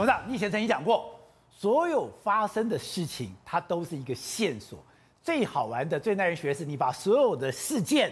董事长，你以前曾经讲过，所有发生的事情，它都是一个线索。最好玩的、最耐人学的是，你把所有的事件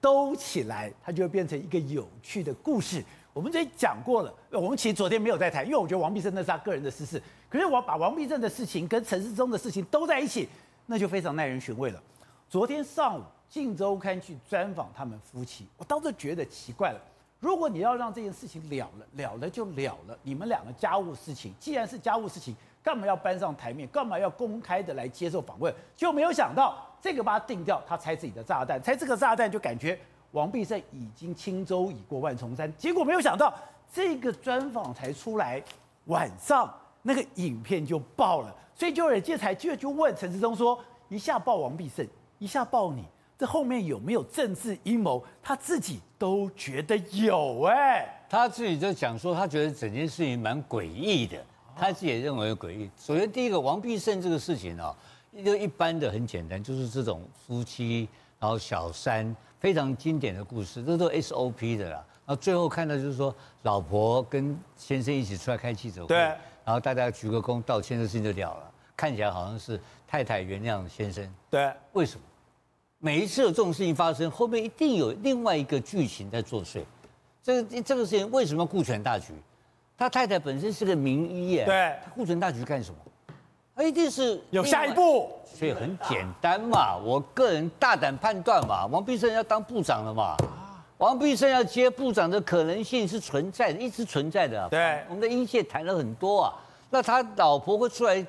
兜起来，它就会变成一个有趣的故事。我们这里讲过了，我们其实昨天没有在谈，因为我觉得王必胜那是他个人的私事。可是我把王必胜的事情跟陈时中的事情都在一起，那就非常耐人寻味了。昨天上午，《镜周刊》去专访他们夫妻，我当时觉得奇怪了。如果你要让这件事情了了，了了就了了，你们两个家务事情，既然是家务事情，干嘛要搬上台面？干嘛要公开的来接受访问？就没有想到这个把他定掉，他拆自己的炸弹，拆这个炸弹就感觉。王必胜已经轻舟已过万重山，结果没有想到这个专访才出来，晚上那个影片就爆了，所以就有人接才就就问陈时中说：一下爆王必胜，一下爆你，这后面有没有政治阴谋？他自己都觉得有哎、欸，他自己就讲说，他觉得整件事情蛮诡异的，他自己也认为诡异。首先第一个，王必胜这个事情啊，就一般的很简单，就是这种夫妻，然后小三。非常经典的故事，这都 SOP 的啦。然后最后看到就是说，老婆跟先生一起出来开记者会，对，然后大家鞠个躬道歉，的事情就了了。看起来好像是太太原谅先生，对。为什么？每一次有这种事情发生，后面一定有另外一个剧情在作祟。这个这个事情为什么要顾全大局？他太太本身是个名医耶，对，他顾全大局干什么？他一定是有下一步，所以很简单嘛。我个人大胆判断嘛，王必胜要当部长了嘛。王必胜要接部长的可能性是存在的，一直存在的。对，我们的英界谈了很多啊。那他老婆会出来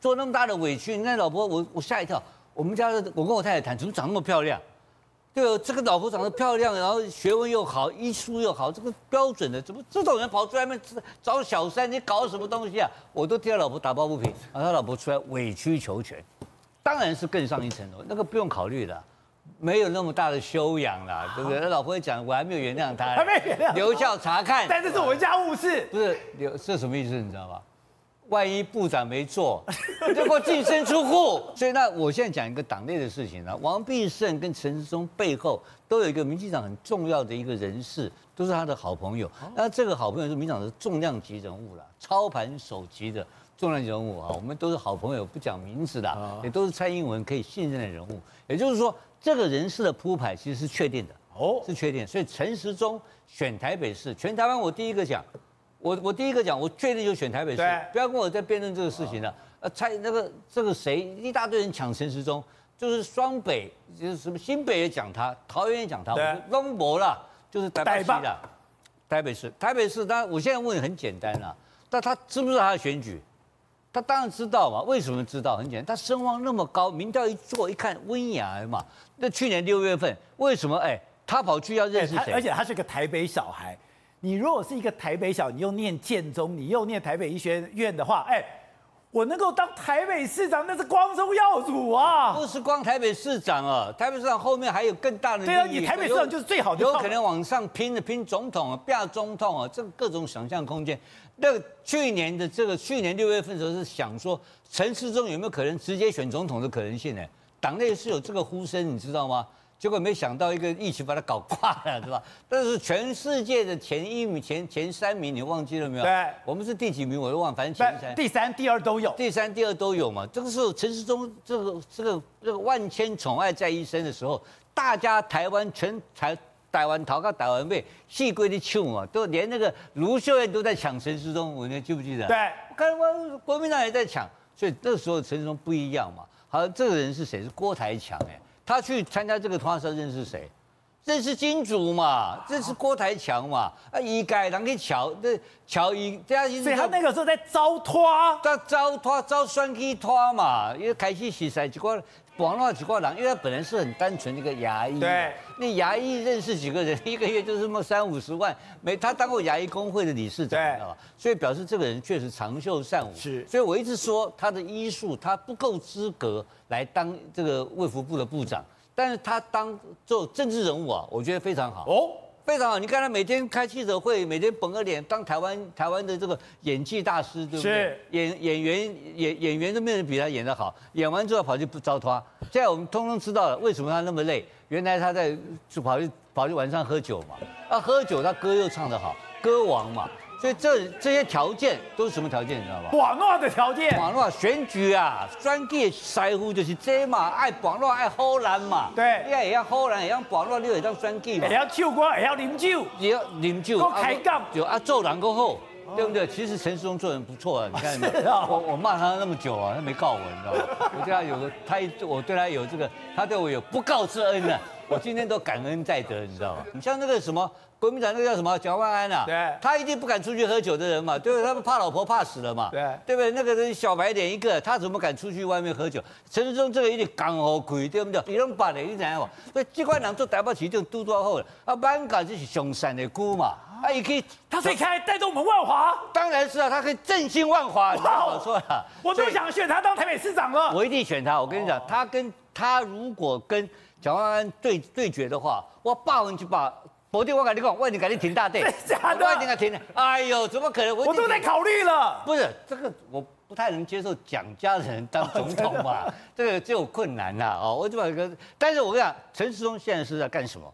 做那么大的委屈？你看老婆，我我吓一跳。我们家的，我跟我太太谈，怎么长那么漂亮？对哦，这个老婆长得漂亮，然后学问又好，医术又好，这个标准的，怎么这种人跑出外面找小三？你搞什么东西啊？我都替他老婆打抱不平。然后他老婆出来委曲求全，当然是更上一层楼，那个不用考虑的，没有那么大的修养啦，对不对？他老婆会讲，我还没有原谅他，还没原谅，留校察看。但这是我们家务事，不是留这什么意思？你知道吗？万一部长没做，结果净身出户。所以那我现在讲一个党内的事情啊，王必胜跟陈时中背后都有一个民进党很重要的一个人士，都是他的好朋友。那这个好朋友是民进党的重量级人物了，操盘手级的重量级人物啊。我们都是好朋友，不讲名字的，也都是蔡英文可以信任的人物。也就是说，这个人事的铺排其实是确定的哦，是确定。所以陈时中选台北市，全台湾我第一个讲。我我第一个讲，我确定就选台北市，不要跟我再辩论这个事情了。呃，蔡那个这个谁，一大堆人抢陈时中，就是双北，就是什么新北也讲他，桃园也讲他，龙博啦，就是台北市的，台北市，台北市。当然，我现在问你很简单了，但他知不知道他的选举？他当然知道嘛。为什么知道？很简单，他声望那么高，民调一做一看，温雅嘛。那去年六月份，为什么？哎，他跑去要认识谁？而且他是个台北小孩。你如果是一个台北小，你又念建中，你又念台北医学院的话，哎，我能够当台北市长，那是光宗耀祖啊！不是光台北市长啊，台北市长后面还有更大的。对啊，你台北市长就是最好的。有可能往上拼的拼总统啊，变总统啊，这个各种想象空间。那个去年的这个去年六月份的时候是想说，陈时中有没有可能直接选总统的可能性呢？党内是有这个呼声，你知道吗？结果没想到一个疫情把它搞垮了，是吧？但是全世界的前一名、前前三名，你忘记了没有？对，我们是第几名我都忘，反正前三、第三、第二都有，第三、第二都有嘛。这个时候陈世忠这个这个这个万千宠爱在一身的时候，大家台湾全台台湾逃个台湾被戏归的抢嘛，都连那个卢秀燕都在抢陈世忠，我你记不记得？对，看我国民党也在抢，所以那时候陈世忠不一样嘛。好，这个人是谁？是郭台强哎。他去参加这个团时认识谁？认识金主嘛，认识郭台强嘛。啊，一改人去乔，这乔一这样。所以他那个时候在招拖，他招拖招双击拖嘛，因为开始洗晒几个网络几个人，因为他本来是很单纯的一个牙医。对。那牙医认识几个人，一个月就是那么三五十万。没他当过牙医工会的理事长，知道吧？所以表示这个人确实长袖善舞。是。所以我一直说他的医术，他不够资格。来当这个卫福部的部长，但是他当做政治人物啊，我觉得非常好哦，非常好。你看他每天开记者会，每天绷个脸，当台湾台湾的这个演技大师，对不对？演演员演演员都没人比他演得好，演完之后跑去不糟蹋。现在我们通通知道了为什么他那么累，原来他在就跑去跑去晚上喝酒嘛。啊，喝酒他歌又唱得好，歌王嘛。所以这这些条件都是什么条件，你知道吧？网络的条件。网络选举啊，选举师傅就是这嘛，爱网络爱好难嘛。对，你也要好难，也要网络，你也当选举嘛。也要唱歌，也要饮酒，也要饮酒。都开杠，就啊做人够好。对不对？其实陈世忠做人不错啊，你看没有？我我骂他那么久啊，他没告我，你知道吗？我对他有个，他我对他有这个，他对我有不告之恩呢。我今天都感恩在德，你知道吗？你像那个什么国民党那个叫什么蒋万安啊，对，他一定不敢出去喝酒的人嘛，对不对？他们怕老婆怕死了嘛，对，对不对？那个人小白脸一个，他怎么敢出去外面喝酒？陈世忠这个一定刚好亏，对不对？你拢把脸你知道吗？所以机关人做台北市长都多好了，啊，万港就是上山的姑嘛。他也可以，他可以开带动我们万华，当然是啊，他可以振兴万华。你好说了，我都想选他当台北市长了。我一定选他。我跟你讲，他跟他如果跟蒋万安对对决的话，我百分之百，否定我跟你讲，我一定给你停大队。真的？我一定给挺。哎呦，怎么可能？我都在考虑了。不是这个，我不太能接受蒋家人当总统嘛，这个就有困难了哦。我就把一个，但是我跟你讲，陈时中现在是在干什么？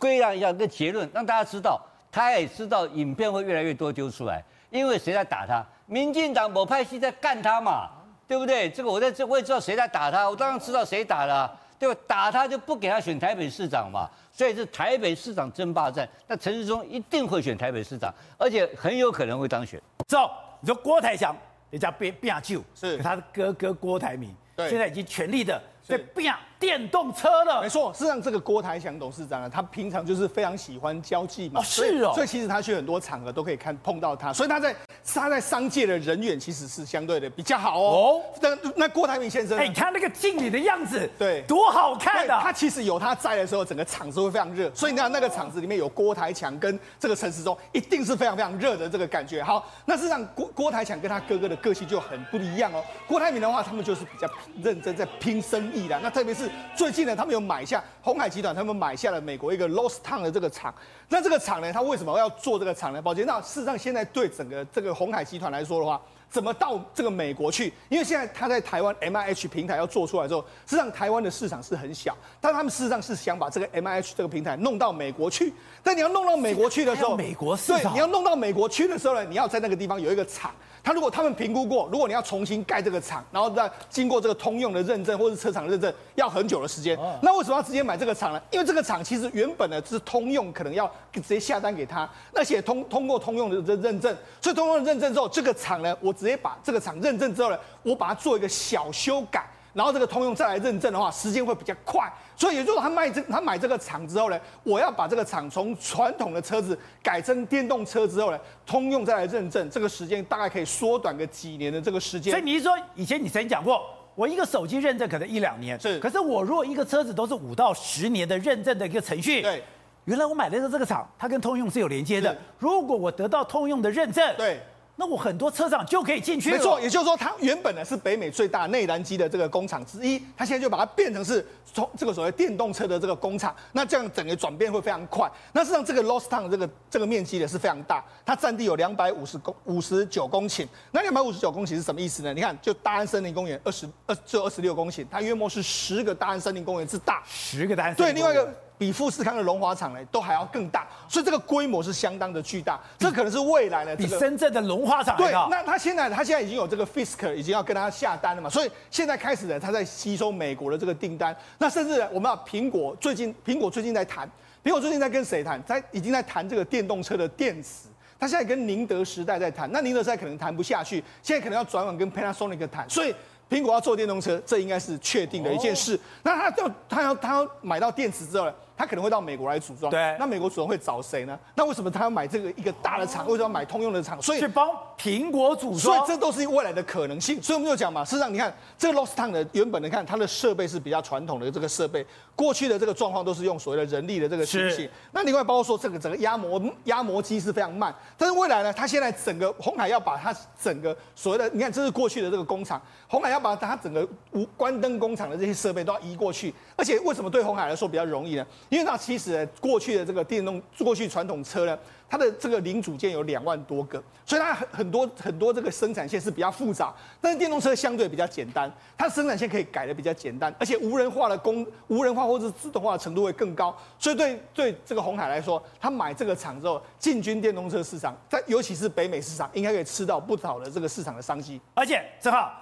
归纳一下个结论，让大家知道。他也知道影片会越来越多丢出来，因为谁在打他？民进党某派系在干他嘛，对不对？这个我在这我也知道谁在打他，我当然知道谁打的，对吧？打他就不给他选台北市长嘛，所以是台北市长争霸战。那陈时中一定会选台北市长，而且很有可能会当选。走，你说郭台强，人家变变旧，是他的哥哥郭台铭，对，现在已经全力的在变。电动车了，没错。事实上，这个郭台强董事长呢，他平常就是非常喜欢交际嘛，哦，是哦。所以其实他去很多场合都可以看碰到他，所以他在他在商界的人缘其实是相对的比较好哦。哦。那那郭台铭先生，哎，你看那个敬礼的样子，对，多好看啊！他其实有他在的时候，整个场子会非常热。所以你看那个场子里面有郭台强跟这个陈时中，一定是非常非常热的这个感觉。好，那事实上郭郭台强跟他哥哥的个性就很不一样哦。郭台铭的话，他们就是比较认真在拼生意的。那特别是最近呢，他们有买下鸿海集团，他们买下了美国一个 Lost Town 的这个厂。那这个厂呢，他为什么要做这个厂呢？宝洁，那事实上现在对整个这个鸿海集团来说的话，怎么到这个美国去？因为现在他在台湾 MIH 平台要做出来之后，实际上台湾的市场是很小，但他们事实上是想把这个 MIH 这个平台弄到美国去。但你要弄到美国去的时候，美国市场对，你要弄到美国去的时候呢，你要在那个地方有一个厂。他如果他们评估过，如果你要重新盖这个厂，然后再经过这个通用的认证或者是车厂认证，要很久的时间。那为什么要直接买这个厂呢？因为这个厂其实原本呢是通用，可能要直接下单给他，而且通通过通用的这认证，所以通用的认证之后，这个厂呢，我直接把这个厂认证之后呢，我把它做一个小修改。然后这个通用再来认证的话，时间会比较快，所以也就是他卖这他买这个厂之后呢，我要把这个厂从传统的车子改成电动车之后呢，通用再来认证，这个时间大概可以缩短个几年的这个时间。所以你是说，以前你曾经讲过，我一个手机认证可能一两年，是，可是我如果一个车子都是五到十年的认证的一个程序，对，原来我买的是这个厂，它跟通用是有连接的，如果我得到通用的认证，对。那我很多车厂就可以进去了。没错，也就是说，它原本呢是北美最大内燃机的这个工厂之一，它现在就把它变成是从这个所谓电动车的这个工厂。那这样整个转变会非常快。那实际上，这个 Lost Town 这个这个面积呢是非常大，它占地有两百五十公五十九公顷。那两百五十九公顷是什么意思呢？你看，就大安森林公园二十二只有二十六公顷，它约莫是十个大安森林公园之大。十个大安森林。对，另外一个。比富士康的龙华厂呢都还要更大，所以这个规模是相当的巨大。这可能是未来呢，比深圳的龙华厂。对，那他现在他现在已经有这个 Fisker 已经要跟他下单了嘛，所以现在开始呢，他在吸收美国的这个订单。那甚至我们要苹果最近，苹果最近在谈，苹果最近在跟谁谈？他已经在谈这个电动车的电池。他现在跟宁德时代在谈，那宁德时代可能谈不下去，现在可能要转往跟 Panasonic 谈。所以苹果要做电动车，这应该是确定的一件事。哦、那他要他要他要买到电池之后呢？他可能会到美国来组装，对，那美国组装会找谁呢？那为什么他要买这个一个大的厂？为什么要买通用的厂？所以去帮苹果组装，所以这都是未来的可能性。所以我们就讲嘛，事实上你看这个 Lost Town 的原本的看它的设备是比较传统的这个设备，过去的这个状况都是用所谓的人力的这个机器。那另外包括说这个整个压模压模机是非常慢，但是未来呢，它现在整个红海要把它整个所谓的你看这是过去的这个工厂，红海要要把它整个无关灯工厂的这些设备都要移过去。而且为什么对红海来说比较容易呢？因为它其实过去的这个电动，过去传统车呢。它的这个零组件有两万多个，所以它很很多很多这个生产线是比较复杂。但是电动车相对比较简单，它生产线可以改的比较简单，而且无人化的工无人化或者自动化的程度会更高。所以对对这个红海来说，他买这个厂之后进军电动车市场，在尤其是北美市场，应该可以吃到不少的这个市场的商机。而且正好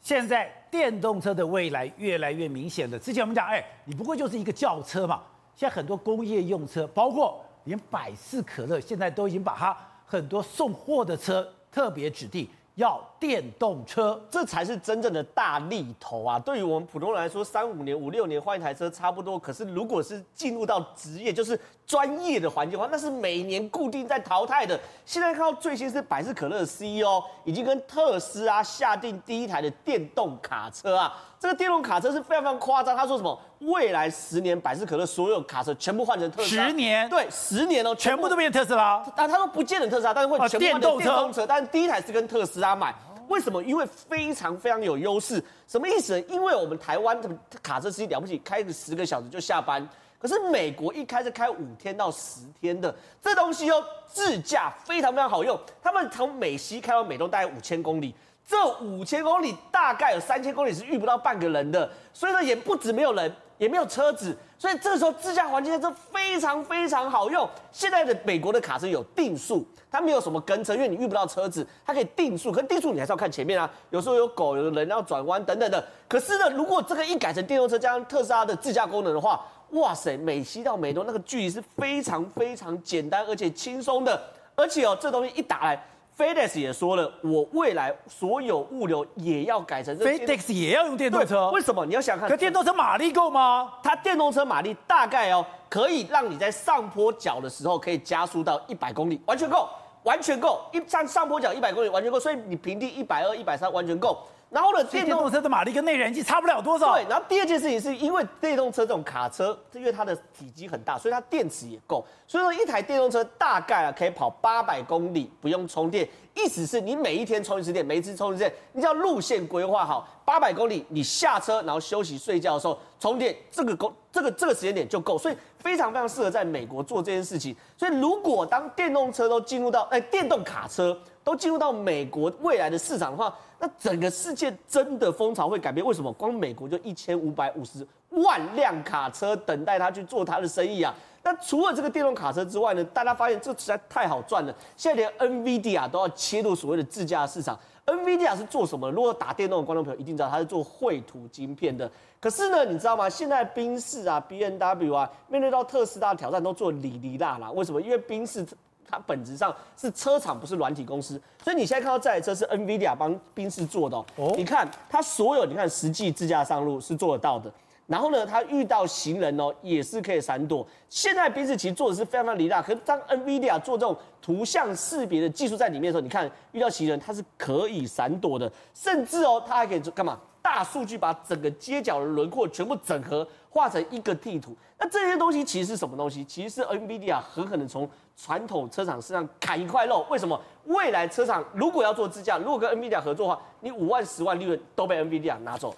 现在电动车的未来越来越明显了。之前我们讲，哎，你不过就是一个轿车嘛。现在很多工业用车，包括。连百事可乐现在都已经把它很多送货的车特别指定要电动车，这才是真正的大力头啊！对于我们普通人来说，三五年、五六年换一台车差不多。可是如果是进入到职业，就是专业的环境的话，那是每年固定在淘汰的。现在看到最新是百事可乐的 CEO 已经跟特斯拉下定第一台的电动卡车啊！这个电动卡车是非常非常夸张。他说什么？未来十年，百事可乐所有卡车全部换成特斯拉。十年？对，十年哦，全部都变特斯拉。但他说不见得特斯拉，但是会全部换成电动车。电动车，但是第一台是跟特斯拉买。为什么？因为非常非常有优势。什么意思呢？因为我们台湾的卡车司机了不起，开个十个小时就下班。可是美国一开始开五天到十天的，这东西哦，自驾非常非常好用。他们从美西开到美东大概五千公里。这五千公里大概有三千公里是遇不到半个人的，所以呢也不止没有人，也没有车子，所以这个时候自驾环境车非常非常好用。现在的美国的卡车有定速，它没有什么跟车，因为你遇不到车子，它可以定速。可定速你还是要看前面啊，有时候有狗，有人要转弯等等的。可是呢，如果这个一改成电动车加上特斯拉的自驾功能的话，哇塞，美西到美东那个距离是非常非常简单而且轻松的，而且哦，这东西一打来。FedEx 也说了，我未来所有物流也要改成这。FedEx 也要用电动车？为什么？你要想看。可电动车马力够吗？它电动车马力大概哦，可以让你在上坡脚的时候可以加速到一百公里，完全够，完全够。一上上坡脚一百公里完全够，所以你平地一百二、一百三完全够。然后呢，电动车的马力跟内燃机差不了多少。对，然后第二件事情是因为电动车这种卡车，因为它的体积很大，所以它电池也够。所以说一台电动车大概啊可以跑八百公里，不用充电。意思是你每一天充一次电，每一次充一次电，你只要路线规划好，八百公里，你下车然后休息睡觉的时候充电，这个够，这个这个时间点就够，所以非常非常适合在美国做这件事情。所以如果当电动车都进入到哎电动卡车都进入到美国未来的市场的话，那整个世界真的风潮会改变。为什么？光美国就一千五百五十万辆卡车等待他去做他的生意啊！那除了这个电动卡车之外呢？大家发现这实在太好赚了。现在连 NVIDIA 都要切入所谓的自驾市场。NVIDIA 是做什么？如果打电动的观众朋友一定知道，它是做绘图晶片的。可是呢，你知道吗？现在宾士啊、，B N W 啊，面对到特斯拉的挑战，都做哩哩啦啦。为什么？因为宾士它本质上是车厂，不是软体公司。所以你现在看到这台车是 NVIDIA 帮宾士做的哦。哦你看它所有，你看实际自驾上路是做得到的。然后呢，它遇到行人哦，也是可以闪躲。现在宾士其实做的是非常非常离大，可是当 NVIDIA 做这种图像识别的技术在里面的时候，你看遇到行人，它是可以闪躲的，甚至哦，它还可以干嘛？大数据把整个街角的轮廓全部整合，画成一个地图。那这些东西其实是什么东西？其实是 NVIDIA 狠狠的从传统车厂身上砍一块肉。为什么？未来车厂如果要做自驾，如果跟 NVIDIA 合作的话，你五万、十万利润都被 NVIDIA 拿走。